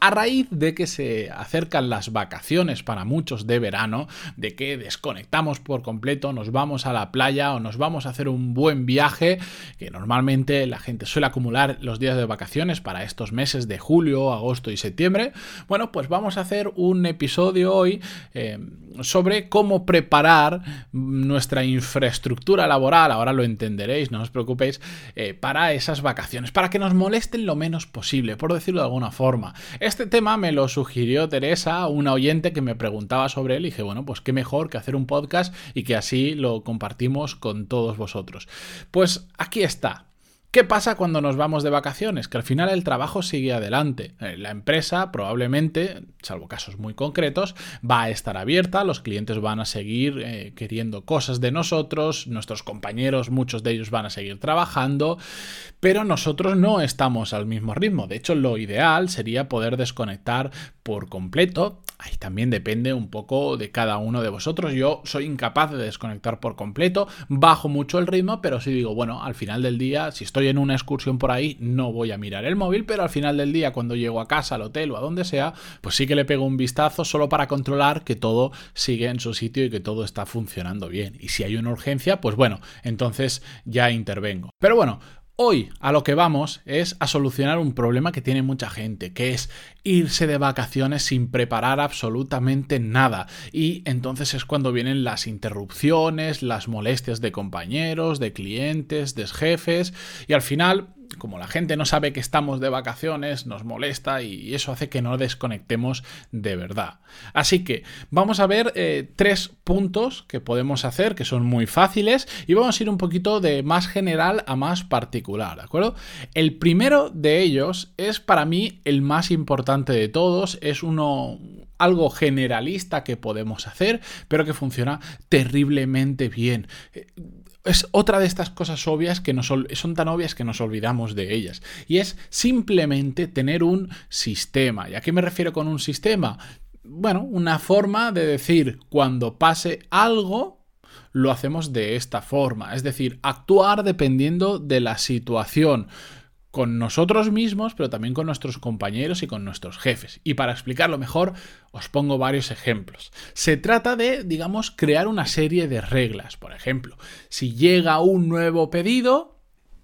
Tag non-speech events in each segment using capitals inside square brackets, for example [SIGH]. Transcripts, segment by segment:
A raíz de que se acercan las vacaciones para muchos de verano, de que desconectamos por completo, nos vamos a la playa o nos vamos a hacer un buen viaje, que normalmente la gente suele acumular los días de vacaciones para estos meses de julio, agosto y septiembre, bueno, pues vamos a hacer un episodio hoy eh, sobre cómo preparar nuestra infraestructura laboral, ahora lo entenderéis, no os preocupéis, eh, para esas vacaciones, para que nos molesten lo menos posible, por decirlo de alguna forma. Este tema me lo sugirió Teresa, una oyente que me preguntaba sobre él y dije, bueno, pues qué mejor que hacer un podcast y que así lo compartimos con todos vosotros. Pues aquí está, ¿Qué pasa cuando nos vamos de vacaciones? Que al final el trabajo sigue adelante. Eh, la empresa probablemente, salvo casos muy concretos, va a estar abierta, los clientes van a seguir eh, queriendo cosas de nosotros, nuestros compañeros, muchos de ellos van a seguir trabajando, pero nosotros no estamos al mismo ritmo. De hecho, lo ideal sería poder desconectar por completo Ahí también depende un poco de cada uno de vosotros. Yo soy incapaz de desconectar por completo, bajo mucho el ritmo, pero si digo, bueno, al final del día, si estoy en una excursión por ahí, no voy a mirar el móvil, pero al final del día, cuando llego a casa, al hotel o a donde sea, pues sí que le pego un vistazo solo para controlar que todo sigue en su sitio y que todo está funcionando bien. Y si hay una urgencia, pues bueno, entonces ya intervengo. Pero bueno, Hoy a lo que vamos es a solucionar un problema que tiene mucha gente, que es irse de vacaciones sin preparar absolutamente nada. Y entonces es cuando vienen las interrupciones, las molestias de compañeros, de clientes, de jefes, y al final como la gente no sabe que estamos de vacaciones, nos molesta y eso hace que no desconectemos de verdad. Así que vamos a ver eh, tres puntos que podemos hacer que son muy fáciles y vamos a ir un poquito de más general a más particular, ¿de acuerdo? El primero de ellos es para mí el más importante de todos, es uno algo generalista que podemos hacer, pero que funciona terriblemente bien es otra de estas cosas obvias que nos, son tan obvias que nos olvidamos de ellas. Y es simplemente tener un sistema. ¿Y a qué me refiero con un sistema? Bueno, una forma de decir cuando pase algo, lo hacemos de esta forma. Es decir, actuar dependiendo de la situación con nosotros mismos, pero también con nuestros compañeros y con nuestros jefes. Y para explicarlo mejor, os pongo varios ejemplos. Se trata de, digamos, crear una serie de reglas. Por ejemplo, si llega un nuevo pedido,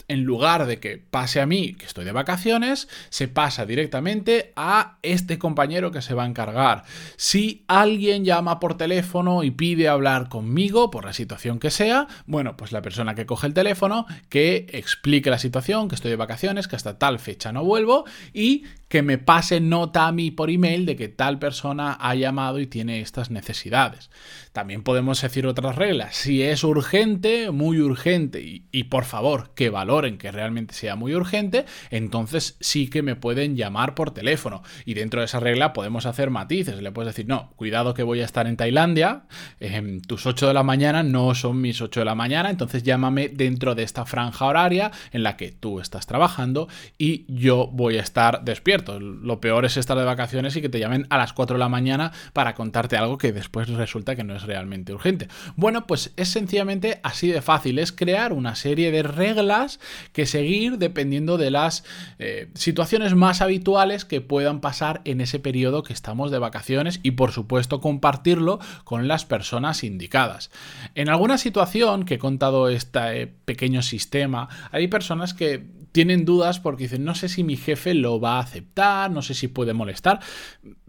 en lugar de que pase a mí, que estoy de vacaciones, se pasa directamente a este compañero que se va a encargar. Si alguien llama por teléfono y pide hablar conmigo, por la situación que sea, bueno, pues la persona que coge el teléfono, que explique la situación, que estoy de vacaciones, que hasta tal fecha no vuelvo y que me pase nota a mí por email de que tal persona ha llamado y tiene estas necesidades. También podemos decir otras reglas. Si es urgente, muy urgente, y, por favor, que valoren que realmente sea muy urgente, entonces sí que me pueden llamar por teléfono. Y dentro de esa regla podemos hacer matices. Le puedes decir, no, cuidado que voy a estar en Tailandia, eh, tus 8 de la mañana no son mis 8 de la mañana, entonces llámame dentro de esta franja horaria en la que tú estás trabajando y yo voy a estar despierto lo peor es estar de vacaciones y que te llamen a las 4 de la mañana para contarte algo que después resulta que no es realmente urgente. Bueno, pues es sencillamente así de fácil, es crear una serie de reglas que seguir dependiendo de las eh, situaciones más habituales que puedan pasar en ese periodo que estamos de vacaciones y por supuesto compartirlo con las personas indicadas. En alguna situación que he contado este pequeño sistema, hay personas que tienen dudas porque dicen, no sé si mi jefe lo va a aceptar, no sé si puede molestar.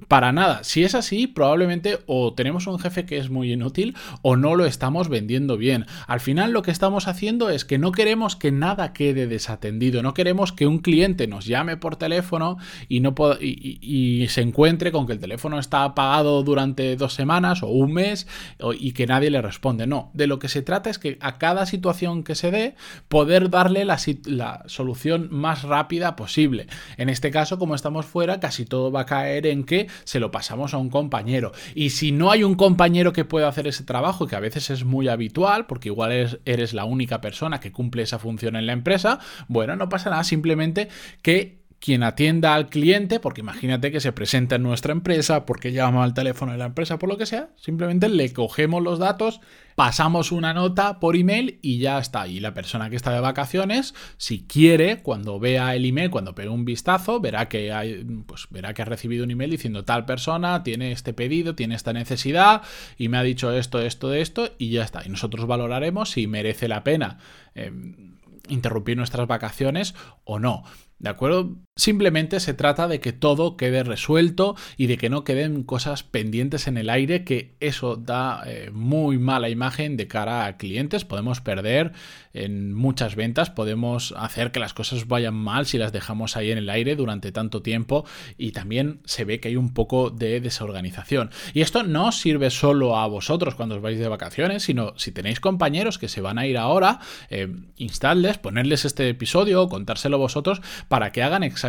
Para nada. Si es así, probablemente o tenemos un jefe que es muy inútil o no lo estamos vendiendo bien. Al final lo que estamos haciendo es que no queremos que nada quede desatendido. No queremos que un cliente nos llame por teléfono y, no y, se encuentre con que el teléfono está apagado durante dos semanas o un mes y que nadie le responde. No, de lo que se trata es que a cada situación que se dé, poder darle la, la solución más rápida posible. En este caso, como estamos fuera, casi todo va a caer en que se lo pasamos a un compañero. Y si no hay un compañero que pueda hacer ese trabajo, que a veces es muy habitual, porque igual eres, la única persona que cumple esa función en la empresa, bueno, no pasa nada, simplemente que quien atienda al cliente, porque imagínate que se presenta en nuestra empresa, porque llama al teléfono de la empresa, por lo que sea, simplemente le cogemos los datos, pasamos una nota por email y ya está. Y la persona que está de vacaciones, si quiere, cuando vea el email, cuando pegue un vistazo, verá que hay, pues verá que ha recibido un email diciendo tal persona tiene este pedido, tiene esta necesidad y me ha dicho esto, esto, esto y ya está. Y nosotros valoraremos si merece la pena. Eh, interrumpir nuestras vacaciones o no. ¿De acuerdo? Simplemente se trata de que todo quede resuelto y de que no queden cosas pendientes en el aire, que eso da eh, muy mala imagen de cara a clientes. Podemos perder en muchas ventas, podemos hacer que las cosas vayan mal si las dejamos ahí en el aire durante tanto tiempo y también se ve que hay un poco de desorganización. Y esto no sirve solo a vosotros cuando os vais de vacaciones, sino si tenéis compañeros que se van a ir ahora, eh, installes, ponerles este episodio, contárselo vosotros para que hagan exactamente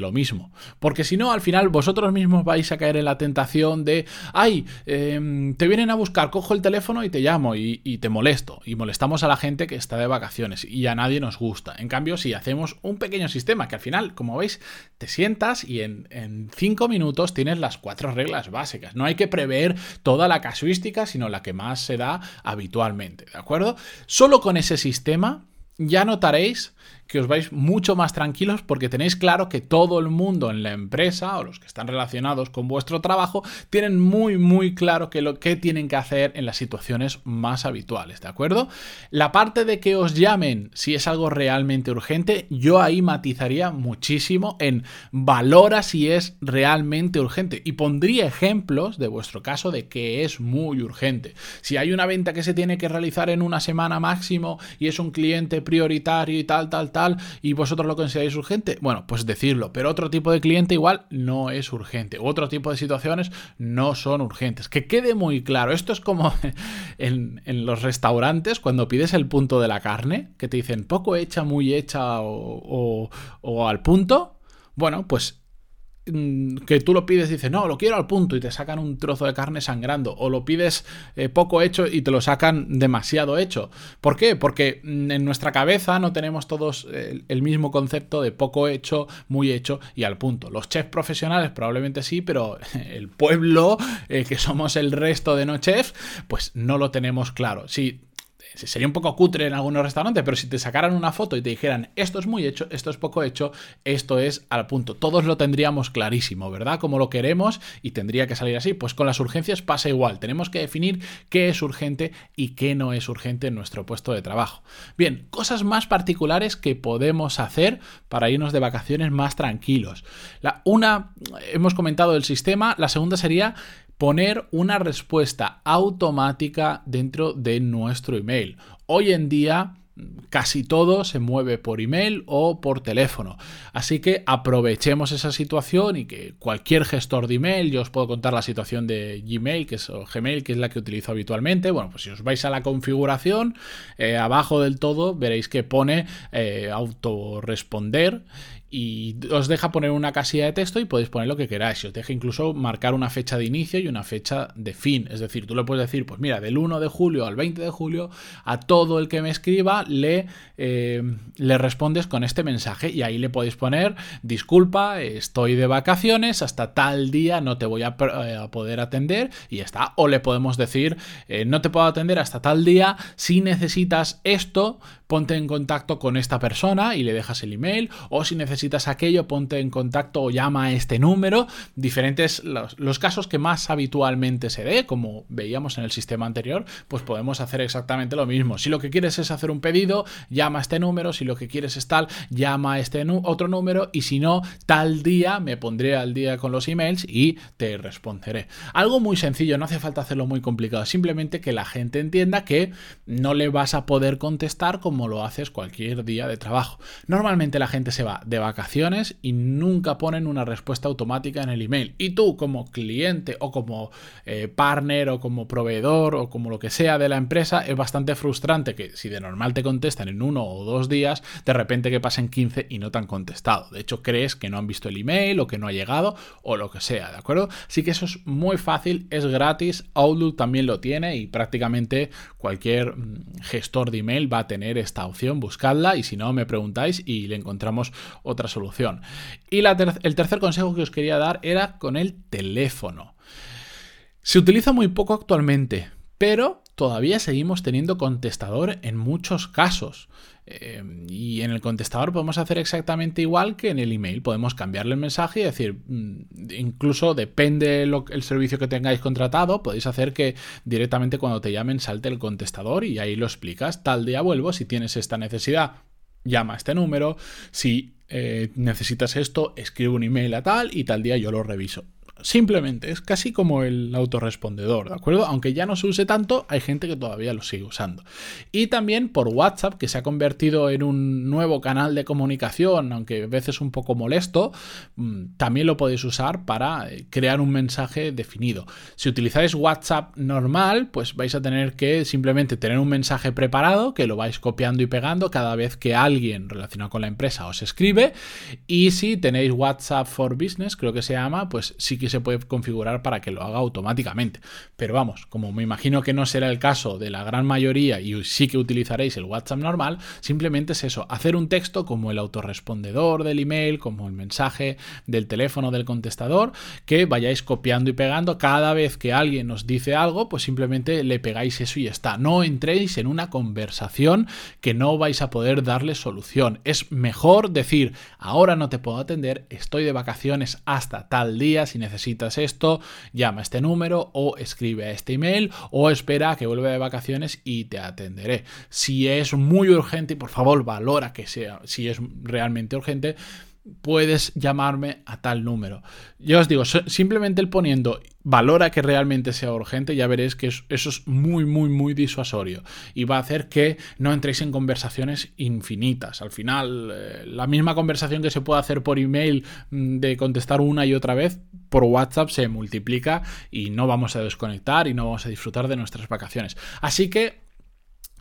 lo mismo. Porque si no, al final vosotros mismos vais a caer en la tentación de, ay, em, te vienen a buscar, cojo el teléfono y te llamo y, te molesto. Y molestamos a la gente que está de vacaciones y a nadie nos gusta. En cambio, si hacemos un pequeño sistema que al final, como veis, te sientas y en, en cinco minutos tienes las cuatro reglas básicas. No hay que prever toda la casuística, sino la que más se da habitualmente. ¿De acuerdo? Solo con ese sistema ya notaréis que os vais mucho más tranquilos porque tenéis claro que todo el mundo en la empresa o los que están relacionados con vuestro trabajo tienen muy muy claro que lo que tienen que hacer en las situaciones más habituales, ¿de acuerdo? La parte de que os llamen si es algo realmente urgente, yo ahí matizaría muchísimo en valora si es realmente urgente y pondría ejemplos de vuestro caso de que es muy urgente. Si hay una venta que se tiene que realizar en una semana máximo y es un cliente prioritario y tal, tal, tal, y vosotros lo consideráis urgente, bueno, pues decirlo, pero otro tipo de cliente igual no es urgente, otro tipo de situaciones no son urgentes. Que quede muy claro, esto es como [LAUGHS] en, los restaurantes cuando pides el punto de la carne, que te dicen poco hecha, muy hecha o, o al punto. Bueno, pues que tú lo pides dices, no, lo quiero al punto y te sacan un trozo de carne sangrando, o lo pides eh, poco hecho y te lo sacan demasiado hecho. ¿Por qué? Porque mm, en nuestra cabeza no tenemos todos eh, el mismo concepto de poco hecho, muy hecho y al punto. Los chefs profesionales probablemente sí, pero [LAUGHS] el pueblo, eh, que somos el resto de no chefs, pues no lo tenemos claro. Si sería un poco cutre en algunos restaurantes, pero si te sacaran una foto y te dijeran esto es muy hecho, esto es poco hecho, esto es al punto, todos lo tendríamos clarísimo, ¿verdad? Como lo queremos y tendría que salir así. Pues con las urgencias pasa igual, tenemos que definir qué es urgente y qué no es urgente en nuestro puesto de trabajo. Bien, cosas más particulares que podemos hacer para irnos de vacaciones más tranquilos. La, una, hemos comentado el sistema, la segunda sería poner una respuesta automática dentro de nuestro email. Hoy en día casi todo se mueve por email o por teléfono. Así que aprovechemos esa situación y que cualquier gestor de email, yo os puedo contar la situación de Gmail, que es Gmail, que es la que utilizo habitualmente. Bueno, pues si os vais a la configuración, eh, abajo del todo veréis que pone eh, autoresponder y os deja poner una casilla de texto y podéis poner lo que queráis. Y os deja incluso marcar una fecha de inicio y una fecha de fin. Es decir, tú le puedes decir, pues mira, del 1 de julio al 20 de julio, a todo el que me escriba le, eh, le respondes con este mensaje. Y ahí le podéis poner, disculpa, estoy de vacaciones, hasta tal día no te voy a, eh, poder atender y ya está. O le podemos decir, eh, no te puedo atender hasta tal día, si necesitas esto, ponte en contacto con esta persona y le dejas el email. O si necesitas aquello, ponte en contacto o llama a este número. Diferentes, los, los casos que más habitualmente se dé, como veíamos en el sistema anterior, pues podemos hacer exactamente lo mismo. Si lo que quieres es hacer un pedido, llama a este número. Si lo que quieres es tal, llama a este otro número. Y si no, tal día me pondré al día con los emails y te responderé. Algo muy sencillo, no hace falta hacerlo muy complicado. Simplemente que la gente entienda que no le vas a poder contestar como lo haces cualquier día de trabajo. Normalmente la gente se va de vacaciones y nunca ponen una respuesta automática en el email. Y tú como cliente o como eh, partner o como proveedor o como lo que sea de la empresa es bastante frustrante que si de normal te contestan en uno o dos días, de repente que pasen 15 y no te han contestado. De hecho, crees que no han visto el email o que no ha llegado o lo que sea, ¿de acuerdo? Así que eso es muy fácil, es gratis, Outlook también lo tiene y prácticamente cualquier mm, gestor de email va a tener esta opción, buscadla y si no me preguntáis y le encontramos otra solución. Y el tercer consejo que os quería dar era con el teléfono. Se utiliza muy poco actualmente, pero todavía seguimos teniendo contestador en muchos casos. Eh, y en el contestador podemos hacer exactamente igual que en el email. Podemos cambiarle el mensaje y decir, mm, incluso depende el servicio que tengáis contratado, podéis hacer que directamente cuando te llamen salte el contestador y ahí lo explicas. Tal día vuelvo, si tienes esta necesidad, llama a este número. Si eh, necesitas esto, escribe un email a tal y tal día yo lo reviso. Simplemente, es casi como el autorrespondedor, ¿de acuerdo? Aunque ya no se use tanto, hay gente que todavía lo sigue usando. Y también por WhatsApp, que se ha convertido en un nuevo canal de comunicación, aunque a veces un poco molesto, mm, también lo podéis usar para eh, crear un mensaje definido. Si utilizáis WhatsApp normal, pues vais a tener que simplemente tener un mensaje preparado, que lo vais copiando y pegando cada vez que alguien relacionado con la empresa os escribe. Y si tenéis WhatsApp for Business, creo que se llama, pues sí que se puede configurar para que lo haga automáticamente. Pero vamos, como me imagino que no será el caso de la gran mayoría y sí que utilizaréis el WhatsApp normal, simplemente es eso, hacer un texto como el autorrespondedor del email, como el mensaje del teléfono del contestador, que vayáis copiando y pegando cada vez que alguien os dice algo, pues simplemente le pegáis eso y ya está. No entréis en una conversación que no vais a poder darle solución. Es mejor decir, ahora no te puedo atender, estoy de vacaciones hasta tal día si necesitas necesitas esto, llama a este número o escribe a este email o espera a que vuelva de vacaciones y te atenderé. Si es muy urgente, por favor, valora que sea, si es realmente urgente, puedes llamarme a tal número. Yo os digo, simplemente el poniendo valora que realmente sea urgente, ya veréis que eso es muy, muy, muy disuasorio y va a hacer que no entréis en conversaciones infinitas. Al final, eh, la misma conversación que se puede hacer por email mm, de contestar una y otra vez, por WhatsApp se multiplica y no vamos a desconectar y no vamos a disfrutar de nuestras vacaciones. Así que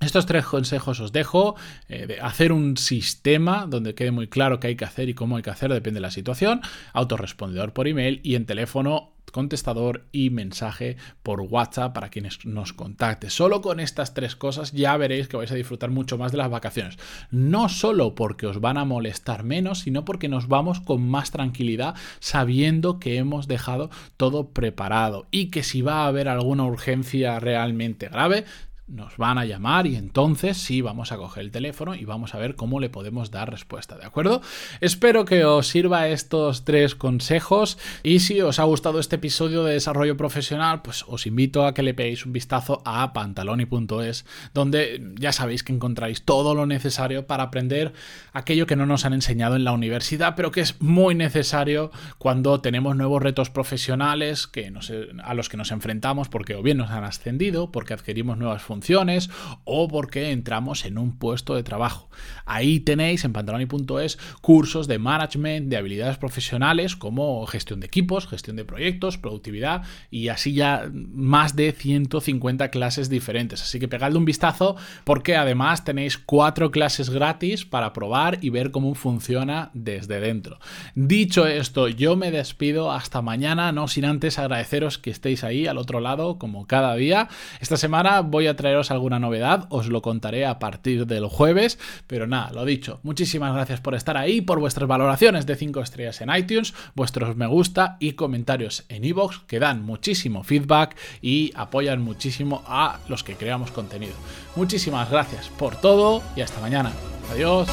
estos tres consejos os dejo, eh, hacer un sistema donde quede muy claro qué hay que hacer y cómo hay que hacer, depende de la situación, autorrespondedor por email y en teléfono contestador y mensaje por WhatsApp para quienes nos contacte. Solo con estas tres cosas ya veréis que vais a disfrutar mucho más de las vacaciones. No solo porque os van a molestar menos, sino porque nos vamos con más tranquilidad sabiendo que hemos dejado todo preparado y que si va a haber alguna urgencia realmente grave, nos van a llamar y entonces sí vamos a coger el teléfono y vamos a ver cómo le podemos dar respuesta, ¿de acuerdo? Espero que os sirva estos tres consejos y si os ha gustado este episodio de desarrollo profesional, pues os invito a que le peguéis un vistazo a pantaloni.es, donde ya sabéis que encontráis todo lo necesario para aprender aquello que no nos han enseñado en la universidad, pero que es muy necesario cuando tenemos nuevos retos profesionales que a los que nos enfrentamos porque o bien nos han ascendido, porque adquirimos nuevas funciones, funciones o porque entramos en un puesto de trabajo. Ahí tenéis en pantaloni.es cursos de management, de habilidades profesionales como gestión de equipos, gestión de proyectos, productividad y así ya más de 150 clases diferentes. Así que pegadle un vistazo porque además tenéis cuatro clases gratis para probar y ver cómo funciona desde dentro. Dicho esto, yo me despido hasta mañana, no sin antes agradeceros que estéis ahí al otro lado como cada día. Esta semana voy a traer alguna novedad, os lo contaré a partir del jueves, pero nada, lo dicho, muchísimas gracias por estar ahí, por vuestras valoraciones de 5 estrellas en iTunes, vuestros me gusta y comentarios en iVoox que dan muchísimo feedback y apoyan muchísimo a los que creamos contenido. Muchísimas gracias por todo y hasta mañana. Adiós.